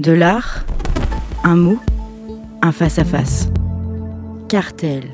De l'art, un mot, un face-à-face. Cartel.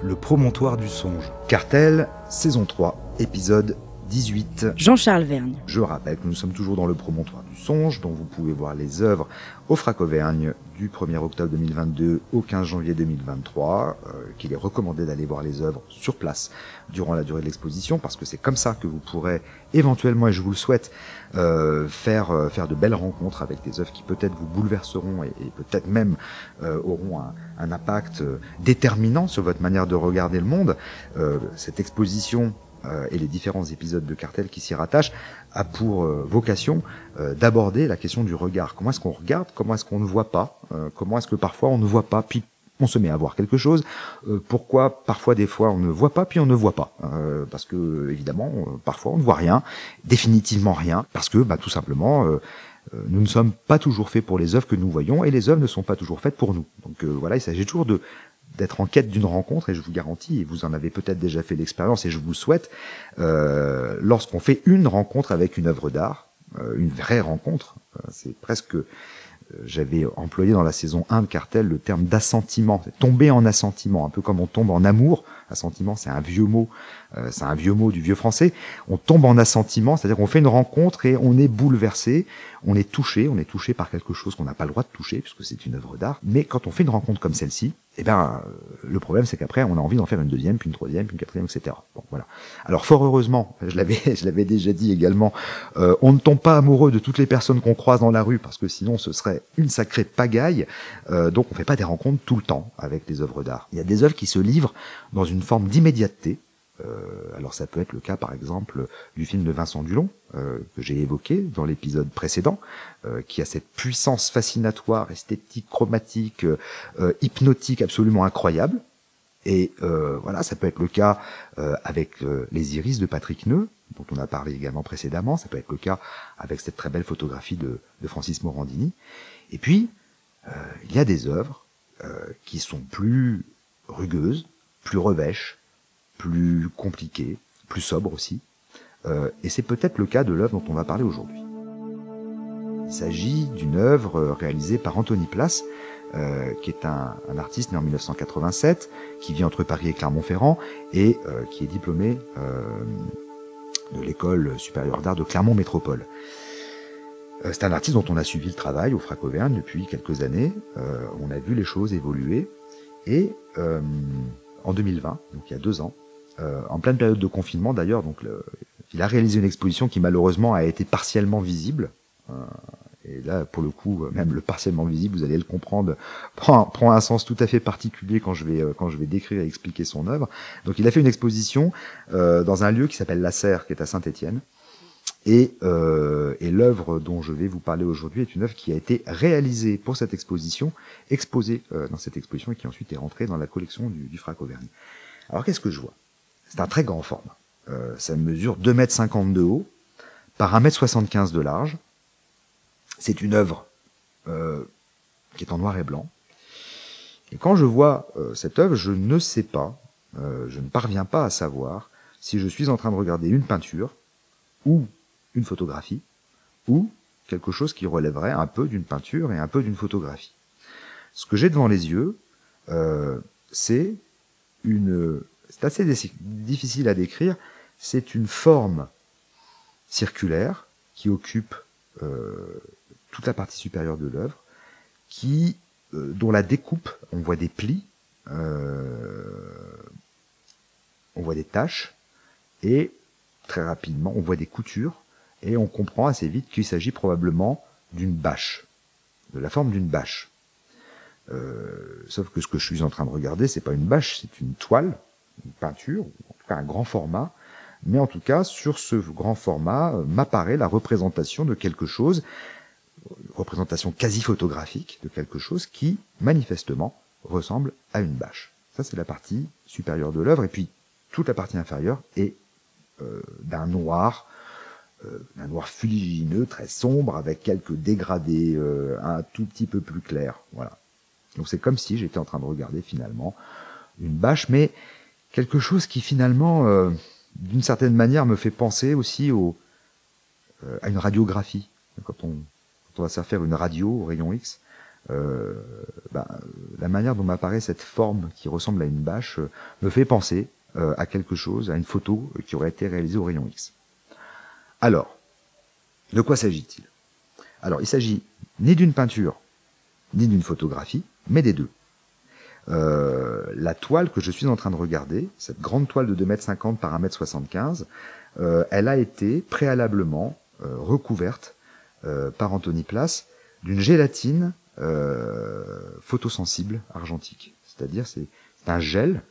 Le promontoire du songe. Cartel, saison 3, épisode 18. Jean-Charles Vergne. Je rappelle que nous sommes toujours dans le promontoire du songe, dont vous pouvez voir les œuvres au Frac Auvergne du 1er octobre 2022 au 15 janvier 2023, euh, qu'il est recommandé d'aller voir les œuvres sur place durant la durée de l'exposition, parce que c'est comme ça que vous pourrez éventuellement, et je vous le souhaite, euh, faire, euh, faire de belles rencontres avec des œuvres qui peut-être vous bouleverseront et, et peut-être même euh, auront un, un impact déterminant sur votre manière de regarder le monde. Euh, cette exposition et les différents épisodes de Cartel qui s'y rattachent a pour euh, vocation euh, d'aborder la question du regard. Comment est-ce qu'on regarde? Comment est-ce qu'on ne voit pas? Euh, Comment est-ce que parfois on ne voit pas? Puis on se met à voir quelque chose. Euh, pourquoi parfois des fois on ne voit pas puis on ne voit pas? Euh, Parce que évidemment euh, parfois on ne voit rien, définitivement rien, parce que bah, tout simplement euh, euh, nous ne sommes pas toujours faits pour les œuvres que nous voyons et les œuvres ne sont pas toujours faites pour nous. Donc euh, voilà, il s'agit toujours de d'être en quête d'une rencontre et je vous garantis, et vous en avez peut-être déjà fait l'expérience et je vous souhaite, euh, lorsqu'on fait une rencontre avec une œuvre d'art, euh, une vraie rencontre, euh, c'est presque, euh, j'avais employé dans la saison 1 de Cartel le terme d'assentiment, tomber en assentiment, un peu comme on tombe en amour, assentiment c'est un vieux mot, euh, c'est un vieux mot du vieux français, on tombe en assentiment, c'est-à-dire qu'on fait une rencontre et on est bouleversé, on est touché, on est touché par quelque chose qu'on n'a pas le droit de toucher puisque c'est une œuvre d'art, mais quand on fait une rencontre comme celle-ci, eh ben, le problème, c'est qu'après, on a envie d'en faire une deuxième, puis une troisième, puis une quatrième, etc. Bon, voilà. Alors, fort heureusement, je l'avais, je l'avais déjà dit également, euh, on ne tombe pas amoureux de toutes les personnes qu'on croise dans la rue, parce que sinon, ce serait une sacrée pagaille. Euh, donc, on fait pas des rencontres tout le temps avec les œuvres d'art. Il y a des œuvres qui se livrent dans une forme d'immédiateté. Euh, alors, ça peut être le cas, par exemple, du film de Vincent Dulon, euh, que j'ai évoqué dans l'épisode précédent, euh, qui a cette puissance fascinatoire, esthétique, chromatique, euh, hypnotique absolument incroyable. Et voilà, ça peut être le cas avec les iris de Patrick Neu, dont on a parlé également précédemment. Ça peut être le cas avec cette très belle photographie de, de Francis Morandini. Et puis, il y a des œuvres qui sont plus rugueuses, plus revêches, plus compliquées, plus sobres aussi. Euh, et c'est peut-être le cas de l'œuvre dont on va parler aujourd'hui. Il s'agit d'une œuvre euh, réalisée par Anthony Place, euh, qui est un, artiste né en 1987, qui vit entre Paris et Clermont-Ferrand, et qui est diplômé de l'école supérieure d'art de Clermont Métropole. C'est un artiste dont on a suivi le travail au Frac Auvergne depuis quelques années. On a vu les choses évoluer, et en 2020, donc il y a deux ans, en pleine période de confinement d'ailleurs, donc il a réalisé une exposition qui malheureusement a été partiellement visible. Et là, pour le coup, même le partiellement visible, vous allez le comprendre, prend, prend un sens tout à fait particulier quand je vais quand je vais décrire et expliquer son œuvre. Donc, il a fait une exposition euh, dans un lieu qui s'appelle La Serre, qui est à Saint-Étienne. Et, euh, et l'œuvre dont je vais vous parler aujourd'hui est une œuvre qui a été réalisée pour cette exposition, exposée euh, dans cette exposition et qui ensuite est rentrée dans la collection du, du Frac Auvergne. Alors, qu'est-ce que je vois? C'est un très grand format. Euh, ça mesure 2,50 m de haut par 1,75 m de large. C'est une œuvre euh, qui est en noir et blanc. Et quand je vois euh, cette œuvre, je ne sais pas, euh, je ne parviens pas à savoir si je suis en train de regarder une peinture ou une photographie ou quelque chose qui relèverait un peu d'une peinture et un peu d'une photographie. Ce que j'ai devant les yeux, euh, c'est une, c'est assez difficile à décrire, c'est une forme circulaire qui occupe euh, toute la partie supérieure de l'œuvre, qui, euh, dont la découpe, on voit des plis, euh, on voit des taches, et très rapidement, on voit des coutures, et on comprend assez vite qu'il s'agit probablement d'une bâche, de la forme d'une bâche. Euh, sauf que ce que je suis en train de regarder, c'est pas une bâche, c'est une toile, une peinture, en tout cas un grand format, mais en tout cas, sur ce grand format, euh, m'apparaît la représentation de quelque chose, représentation quasi photographique de quelque chose qui, manifestement, ressemble à une bâche. Ça, c'est la partie supérieure de l'œuvre, et puis toute la partie inférieure est euh, d'un noir, euh, d'un noir fuligineux, très sombre, avec quelques dégradés euh, un tout petit peu plus clairs. Voilà. Donc c'est comme si j'étais en train de regarder finalement une bâche, mais quelque chose qui finalement, euh, d'une certaine manière, me fait penser aussi au, euh, à une radiographie. Quand on, on va se faire faire une radio au rayon X, euh, bah, la manière dont m'apparaît cette forme qui ressemble à une bâche euh, me fait penser à quelque chose, à une photo qui aurait été réalisée au rayon X. Alors, de quoi s'agit-il? Alors, il s'agit ni d'une peinture, ni d'une photographie, mais des deux. Euh, la toile que je suis en train de regarder, cette grande toile de 2,50 m par 1m75, euh, elle a été préalablement euh, recouverte par Anthony Place d'une gélatine photosensible argentique. C'est-à-dire c'est un gel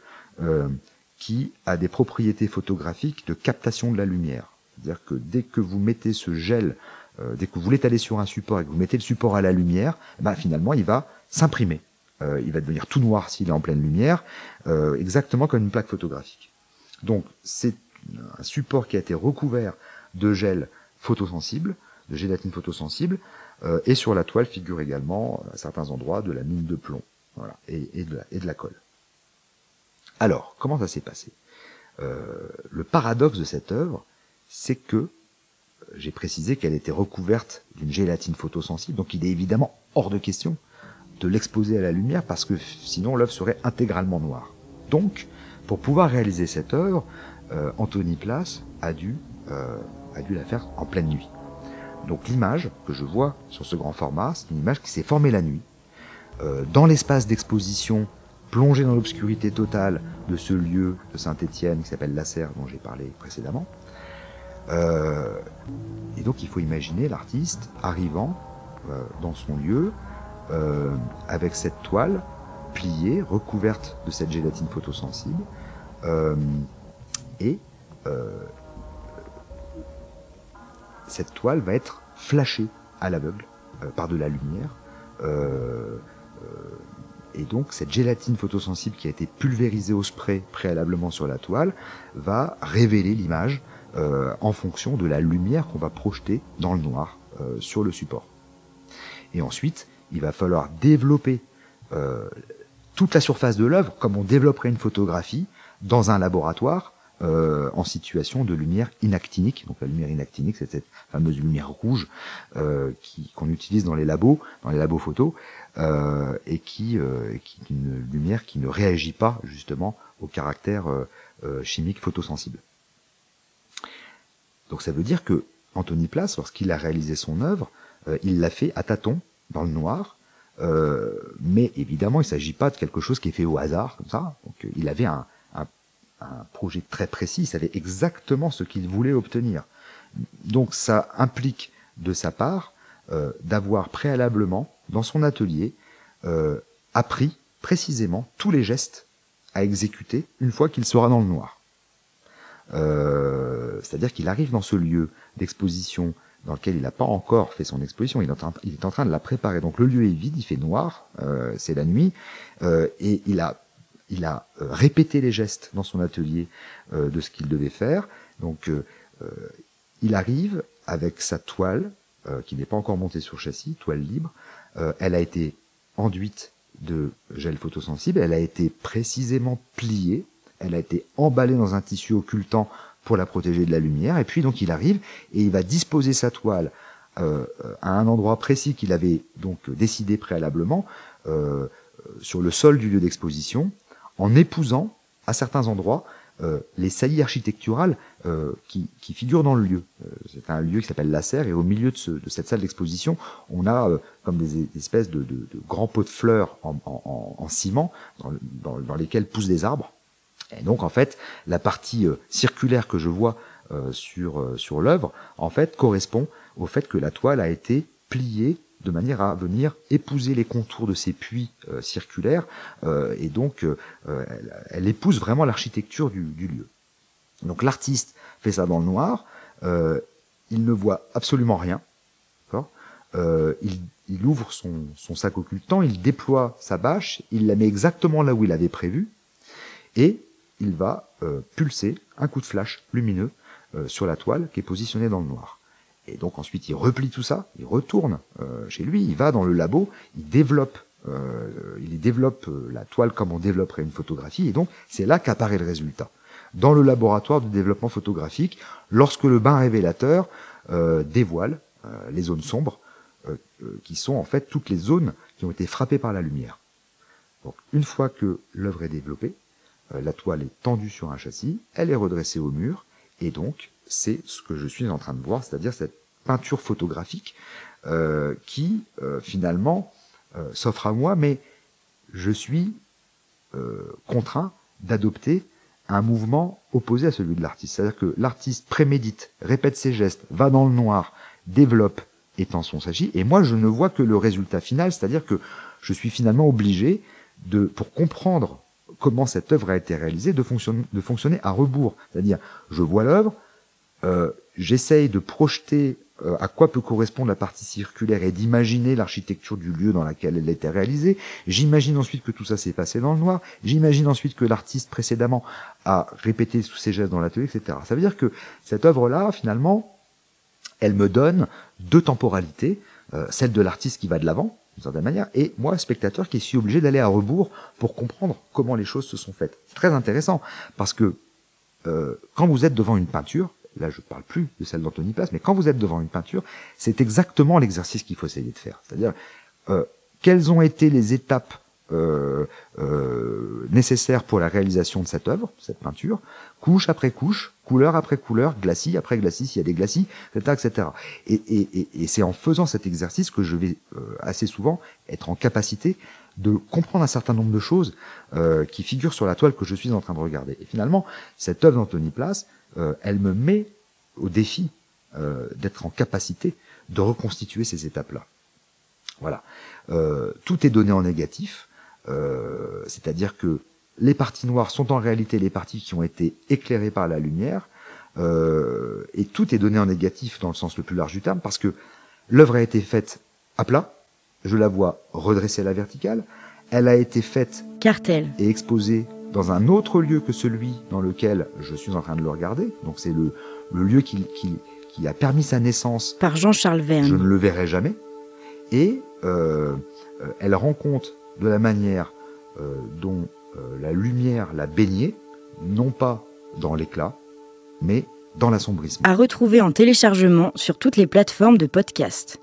qui a des propriétés photographiques de captation de la lumière. C'est-à-dire que dès que vous mettez ce gel, dès que vous l'étalez sur un support et que vous mettez le support à la lumière, ben finalement il va s'imprimer. Euh, il va devenir tout noir s'il est en pleine lumière, euh, exactement comme une plaque photographique. Donc c'est un support qui a été recouvert de gel photosensible, de gélatine photosensible, euh, et sur la toile figure également à certains endroits de la mine de plomb, voilà, et, et, de, la, et de la colle. Alors, comment ça s'est passé? Le paradoxe de cette œuvre, c'est que j'ai précisé qu'elle était recouverte d'une gélatine photosensible, donc il est évidemment hors de question de l'exposer à la lumière parce que sinon l'œuvre serait intégralement noire. Donc, pour pouvoir réaliser cette œuvre, euh, Anthony Place a dû, euh, a dû la faire en pleine nuit. Donc l'image que je vois sur ce grand format, c'est une image qui s'est formée la nuit, euh, dans l'espace d'exposition, plongé dans l'obscurité totale de ce lieu de Saint-Étienne qui s'appelle la Serre dont j'ai parlé précédemment. et donc il faut imaginer l'artiste arrivant dans son lieu, euh, avec cette toile pliée, recouverte de cette gélatine photosensible, euh, et euh, cette toile va être flashée à l'aveugle par de la lumière. et donc cette gélatine photosensible qui a été pulvérisée au spray préalablement sur la toile va révéler l'image en fonction de la lumière qu'on va projeter dans le noir sur le support. Et ensuite, il va falloir développer euh, toute la surface de l'œuvre comme on développerait une photographie dans un laboratoire euh, en situation de lumière inactinique. Donc la lumière inactinique, c'est cette fameuse lumière rouge euh, qu'on utilise dans les labos, dans les labos photos, et qui, qui est une lumière qui ne réagit pas justement au caractère chimique photosensible. Donc ça veut dire que Anthony Place, lorsqu'il a réalisé son œuvre, il l'a fait à tâtons, dans le noir. Euh, mais évidemment, il ne s'agit pas de quelque chose qui est fait au hasard, comme ça. Donc, euh, il avait un, projet très précis, il savait exactement ce qu'il voulait obtenir. Donc, ça implique de sa part euh, d'avoir préalablement, dans son atelier, appris précisément tous les gestes à exécuter une fois qu'il sera dans le noir. C'est-à-dire qu'il arrive dans ce lieu d'exposition dans lequel il n'a pas encore fait son exposition, il est, en train, de la préparer. Donc le lieu est vide, il fait noir, euh, c'est la nuit, euh, et il a, euh, répété les gestes dans son atelier de ce qu'il devait faire. Donc il arrive avec sa toile, qui n'est pas encore montée sur châssis, toile libre, elle a été enduite de gel photosensible, elle a été précisément pliée, elle a été emballée dans un tissu occultant pour la protéger de la lumière. Et puis donc il arrive et il va disposer sa toile euh, à un endroit précis qu'il avait donc décidé préalablement euh, sur le sol du lieu d'exposition, en épousant à certains endroits euh, les saillies architecturales euh, qui, qui, figurent dans le lieu. Euh, c'est un lieu qui s'appelle la serre et au milieu de, ce, de cette salle d'exposition, on a euh, comme des, espèces de, de, de, grands pots de fleurs en, en, en ciment dans, dans lesquels poussent des arbres. Et donc en fait, la partie euh, circulaire que je vois euh, sur, euh, sur l'œuvre, en fait, correspond au fait que la toile a été pliée de manière à venir épouser les contours de ces puits circulaires, et donc elle, elle, épouse vraiment l'architecture du, du, lieu. Donc l'artiste fait ça dans le noir, il ne voit absolument rien, il, il, ouvre son, son sac occultant, il déploie sa bâche, il la met exactement là où il avait prévu, et il va euh, pulser un coup de flash lumineux euh, sur la toile qui est positionnée dans le noir. Et donc ensuite il replie tout ça, il retourne euh, chez lui, il va dans le labo, il développe, il développe la toile comme on développerait une photographie, et donc c'est là qu'apparaît le résultat. Dans le laboratoire de développement photographique, lorsque le bain révélateur dévoile les zones sombres qui sont en fait toutes les zones qui ont été frappées par la lumière. Donc une fois que l'œuvre est développée, la toile est tendue sur un châssis, elle est redressée au mur, et donc c'est ce que je suis en train de voir, c'est-à-dire cette peinture photographique euh, qui euh, finalement s'offre à moi, mais je suis contraint d'adopter un mouvement opposé à celui de l'artiste. C'est-à-dire que l'artiste prémédite, répète ses gestes, va dans le noir, développe, étend son s'agit, et moi je ne vois que le résultat final, c'est-à-dire que je suis finalement obligé de, pour comprendre comment cette œuvre a été réalisée, de de fonctionner à rebours. C'est-à-dire, je vois l'œuvre, euh, j'essaye de projeter euh, à quoi peut correspondre la partie circulaire et d'imaginer l'architecture du lieu dans laquelle elle a été réalisée. J'imagine ensuite que tout ça s'est passé dans le noir. J'imagine ensuite que l'artiste précédemment a répété tous ses gestes dans l'atelier, etc. Ça veut dire que cette œuvre-là, finalement, elle me donne deux temporalités, euh, celle de l'artiste qui va de l'avant, d'une certaine manière, et moi, spectateur, qui suis obligé d'aller à rebours pour comprendre comment les choses se sont faites. C'est très intéressant, parce que euh, quand vous êtes devant une peinture, là je ne parle plus de celle d'Anthony Place, mais quand vous êtes devant une peinture, c'est exactement l'exercice qu'il faut essayer de faire. C'est-à-dire, euh, quelles ont été les étapes euh, euh, nécessaires pour la réalisation de cette œuvre, cette peinture, couche après couche, couleur après couleur, glacis après glacis, s'il y a des glacis, etc. etc. Et, et, et c'est en faisant cet exercice que je vais euh, assez souvent être en capacité de comprendre un certain nombre de choses euh, qui figurent sur la toile que je suis en train de regarder. Et finalement, cette œuvre d'Anthony Place, euh, elle me met au défi d'être en capacité de reconstituer ces étapes-là. Voilà. tout est donné en négatif. Euh, c'est-à-dire que les parties noires sont en réalité les parties qui ont été éclairées par la lumière, euh, et tout est donné en négatif dans le sens le plus large du terme, parce que l'œuvre a été faite à plat, je la vois redressée à la verticale, elle a été faite Cartel. et exposée dans un autre lieu que celui dans lequel je suis en train de le regarder, donc c'est le, le lieu qui, qui, qui, a permis sa naissance. Par Jean-Charles Verne. Je ne le verrai jamais. Et euh, euh elle rend compte de la manière euh, dont euh, la lumière l'a baigné, non pas dans l'éclat, mais dans l'assombrissement. À retrouver en téléchargement sur toutes les plateformes de podcast.